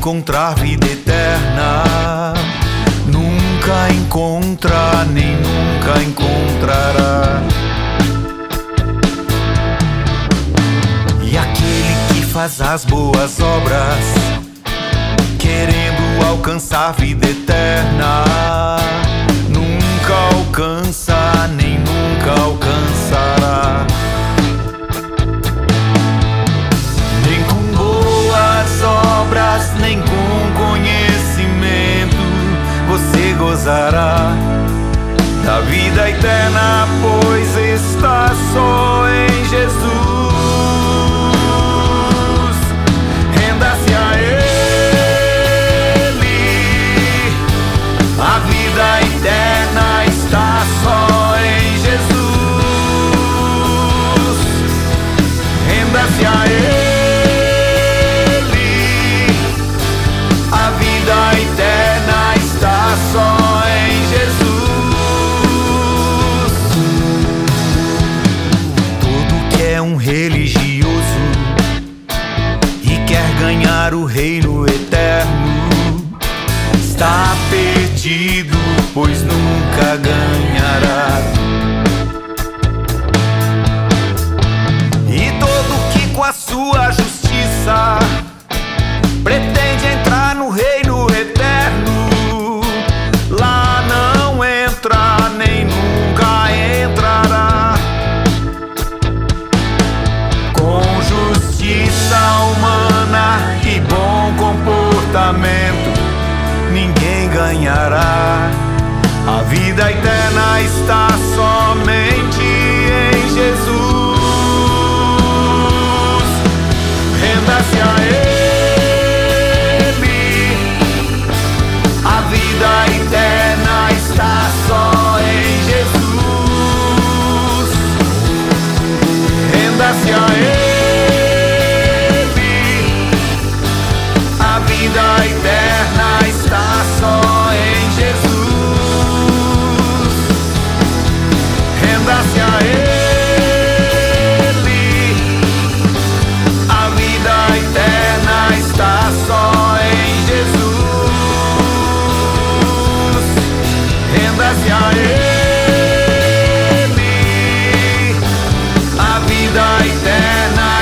encontrar vida eterna, nunca encontra, nem nunca encontrará. E aquele que faz as boas obras, querendo alcançar vida eterna, nunca alcança, nem nunca alcançará. Eterna, pois está só em Jesus. O reino eterno está perdido, pois nunca ganhará. E todo que com a sua justiça ninguém ganhará. A vida eterna está somente em Jesus. eterna.